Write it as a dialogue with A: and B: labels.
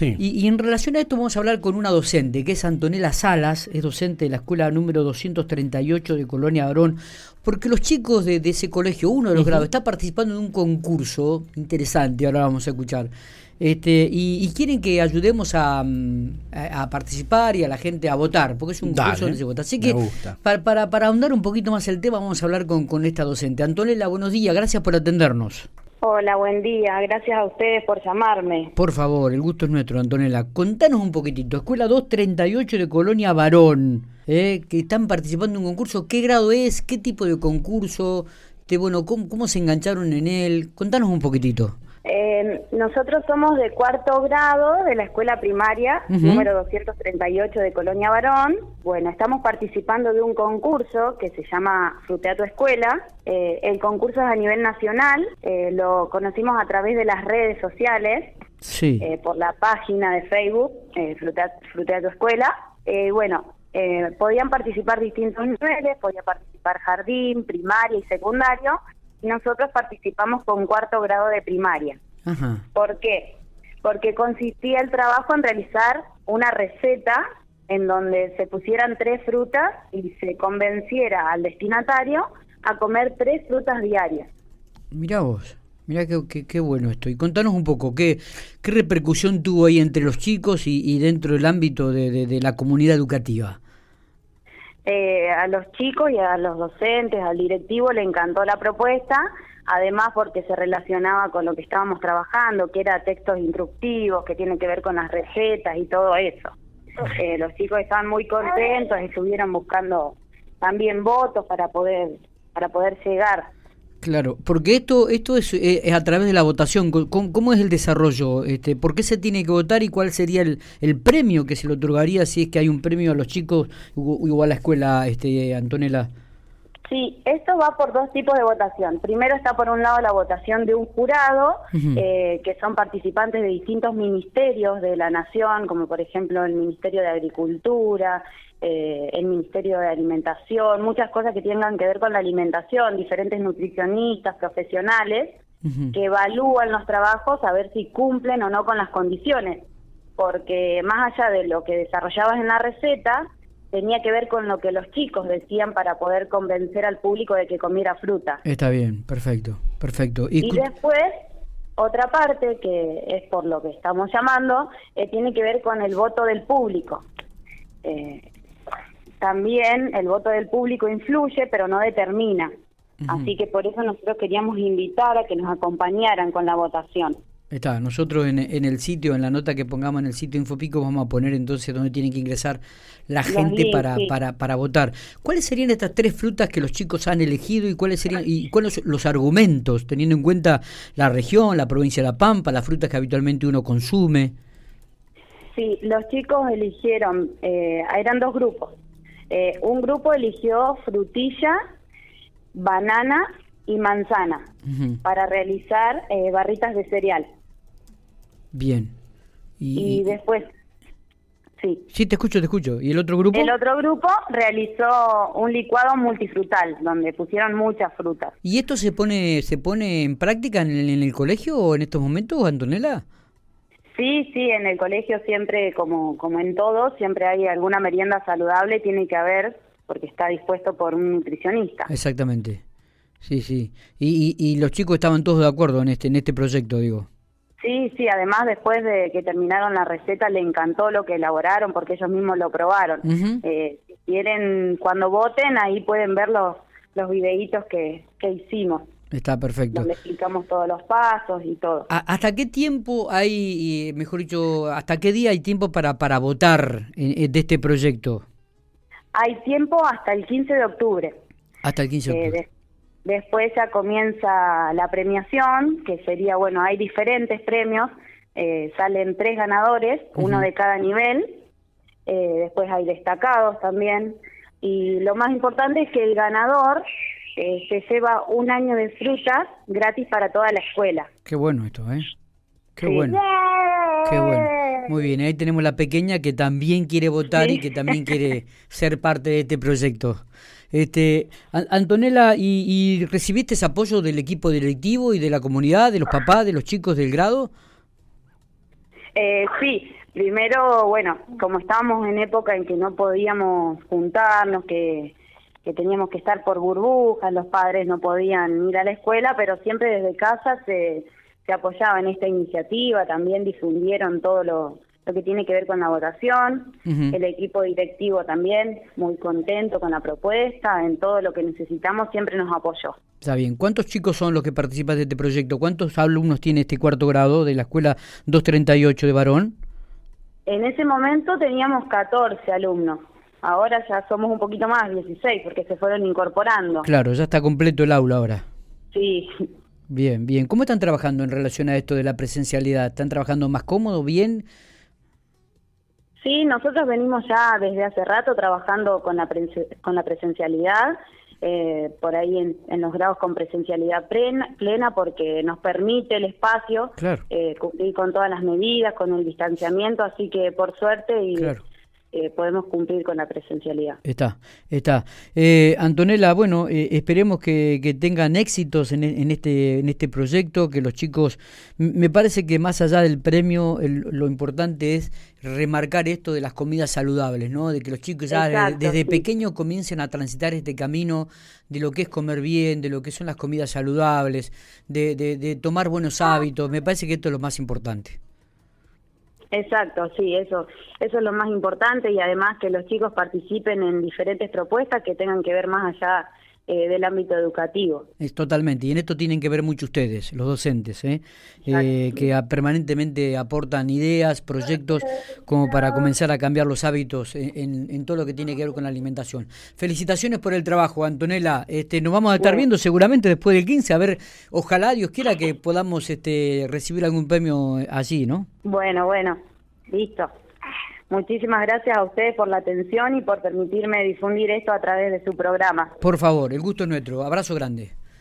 A: Sí.
B: Y, y en relación a esto vamos a hablar con una docente, que es Antonella Salas, es docente de la escuela número 238 de Colonia Barón, porque los chicos de, de ese colegio, uno de los grados, está participando en un concurso interesante, ahora vamos a escuchar. Este, y, y quieren que ayudemos a, mm, a- a participar y a la gente a votar, porque es un
A: Dale,
B: concurso donde se vota. Así que para, para, para ahondar un poquito más el tema, vamos a hablar con, con esta docente. Antonella, buenos días, gracias por atendernos.
C: Hola, buen día. Gracias a ustedes por llamarme.
B: Por favor, el gusto es nuestro, Antonella. Contanos un poquitito. Escuela 238 de Colonia Varón, eh, que están participando en un concurso. ¿Qué grado es? ¿Qué tipo de concurso? Este, bueno, ¿cómo, ¿Cómo se engancharon en él? Contanos un poquitito.
C: Eh, nosotros somos de cuarto grado de la escuela primaria,
B: Ujú.
C: número 238 de Colonia Varón. Bueno, estamos participando de un concurso que se llama Frutea tu Escuela. Eh, el concurso es a nivel nacional, eh, lo conocimos a través de las redes sociales.
B: Sí.
C: eh, por la página de Facebook, eh, Frutea, Frutea tu Escuela. Eh, bueno, eh, podían participar distintos niveles, podía participar jardín, primaria y secundario, nosotros participamos con cuarto grado de primaria.
B: Ajá.
C: ¿Por qué? Porque consistía el trabajo en realizar una receta en donde se pusieran tres frutas y se convenciera al destinatario a comer tres frutas diarias.
B: Mirá vos. Mirá qué, qué, qué bueno esto. Y contanos un poco, ¿qué, qué repercusión tuvo ahí entre los chicos y, y dentro del ámbito de, de- de la comunidad educativa?
C: Eh, a los chicos y a los docentes, al directivo le encantó la propuesta, además porque se relacionaba con lo que estábamos trabajando, que era textos instructivos, que tienen que ver con las recetas y todo eso. Eh, los chicos estaban muy contentos, estuvieron buscando también votos para poder para poder llegar.
B: Claro, porque esto esto es, eh, es a través de la votación. ¿Cómo, cómo es el desarrollo? Este, ¿Por qué se tiene que votar y cuál sería el, el premio que se le otorgaría si es que hay un premio a los chicos o, a la escuela, este, Antonella?
C: Sí, esto va por dos tipos de votación. Primero está por un lado la votación de un jurado, eh, que son participantes de distintos ministerios de la nación, como por ejemplo el Ministerio de Agricultura, eh, el Ministerio de Alimentación, muchas cosas que tengan que ver con la alimentación, diferentes nutricionistas, profesionales, que evalúan los trabajos a ver si cumplen o no con las condiciones, porque más allá de lo que desarrollabas en la receta, tenía que ver con lo que los chicos decían para poder convencer al público de que comiera fruta.
B: Está bien, perfecto, perfecto. Y,
C: después, otra parte, que es por lo que estamos llamando, eh, tiene que ver con el voto del público. Eh, también el voto del público influye, pero no determina. Así que por eso nosotros queríamos invitar a que nos acompañaran con la votación.
B: Está, nosotros en, en el sitio, en la nota que pongamos en el sitio Infopico, vamos a poner entonces donde tienen que ingresar la gente para,
C: sí.
B: para, para votar. ¿Cuáles serían estas tres frutas que los chicos han elegido y cuáles serían y cuáles los argumentos, teniendo en cuenta la región, la provincia de La Pampa, las frutas que habitualmente uno consume?
C: Sí, los chicos eligieron, eh, eran dos grupos. Eh, un grupo eligió frutilla, banana y manzana para realizar eh, barritas de cereal.
B: Bien.
C: Y,
B: Y,
C: después, sí.
B: sí, te escucho, te escucho. ¿Y el otro grupo?
C: El otro grupo realizó un licuado multifrutal, donde pusieron muchas frutas.
B: ¿Y esto se pone se pone en práctica en el, en el colegio o en estos momentos, Antonella?
C: Sí, sí, en el colegio siempre, como, como en todo, siempre hay alguna merienda saludable, tiene que haber, porque está dispuesto por un nutricionista.
B: Exactamente. Sí, sí. Y, y, y los chicos estaban todos de acuerdo en este en este proyecto, digo.
C: Sí, sí, además después de que terminaron la receta le encantó lo que elaboraron porque ellos mismos lo probaron. Eh, si quieren, cuando voten, ahí pueden ver los, los videitos que, que hicimos,
B: Está perfecto.
C: donde explicamos todos los pasos y todo.
B: ¿A- ¿Hasta qué tiempo hay, eh, mejor dicho, hasta qué día hay tiempo para, para votar en- en- de este proyecto?
C: Hay tiempo hasta el 15 de octubre.
B: Hasta el 15 de
C: Eh,
B: octubre.
C: Después ya comienza la premiación, que sería, bueno, hay diferentes premios, eh, salen tres ganadores, uno de cada nivel, eh, después hay destacados también, y lo más importante es que el ganador eh, se lleva un año de frutas gratis para toda la escuela.
B: Qué bueno esto, ¿eh? Qué
C: Sí.
B: bueno. Qué bueno. Muy bien, ahí tenemos la pequeña que también quiere votar
C: Sí.
B: y que también quiere ser parte de este proyecto. Este, An- Antonella, ¿y, y recibiste ese apoyo del equipo directivo y de la comunidad, de los papás, de los chicos del grado?
C: Eh, sí, primero, bueno, como estábamos en época en que no podíamos juntarnos, que, que teníamos que estar por burbujas, los padres no podían ir a la escuela, pero siempre desde casa se, se apoyaba en esta iniciativa, también difundieron todo lo, lo que tiene que ver con la votación, el equipo directivo también muy contento con la propuesta, en todo lo que necesitamos siempre nos apoyó.
B: Está bien, ¿cuántos chicos son los que participan de este proyecto? ¿Cuántos alumnos tiene este cuarto grado de la escuela 238 de Varón?
C: En ese momento teníamos 14 alumnos. Ahora ya somos un poquito más, 16, porque se fueron incorporando.
B: Claro, ya está completo el aula ahora.
C: Sí.
B: Bien, bien. ¿Cómo están trabajando en relación a esto de la presencialidad? ¿Están trabajando más cómodo, bien?
C: Sí, nosotros venimos ya desde hace rato trabajando con la, con la presencialidad, eh, por ahí en, los grados con presencialidad plena, plena porque nos permite el espacio eh, cumplir con todas las medidas, con el distanciamiento, así que por suerte y eh, podemos cumplir con la presencialidad.
B: Está, está. Eh, Antonella, bueno, eh, esperemos que, tengan éxitos en, este, en este proyecto, que los chicos, me parece que más allá del premio, lo importante es remarcar esto de las comidas saludables, ¿no? De que los chicos ya desde pequeños comiencen a transitar este camino de lo que es comer bien, de lo que son las comidas saludables, de, de, de tomar buenos hábitos. Me parece que esto es lo más importante.
C: Exacto, sí, eso, eso es lo más importante y además que los chicos participen en diferentes propuestas que tengan que ver más allá eh, del ámbito educativo.
B: Es totalmente, y en esto tienen que ver mucho ustedes, los docentes, ¿eh? eh que permanentemente aportan ideas, proyectos, como para comenzar a cambiar los hábitos en, todo lo que tiene que ver con la alimentación. Felicitaciones por el trabajo, Antonella. Este, nos vamos a estar viendo seguramente después del 15, a ver, ojalá Dios quiera que podamos este, recibir algún premio allí, ¿no?
C: Bueno, bueno, listo. Muchísimas gracias a ustedes por la atención y por permitirme difundir esto a través de su programa.
B: Por favor, el gusto es nuestro. Abrazo grande.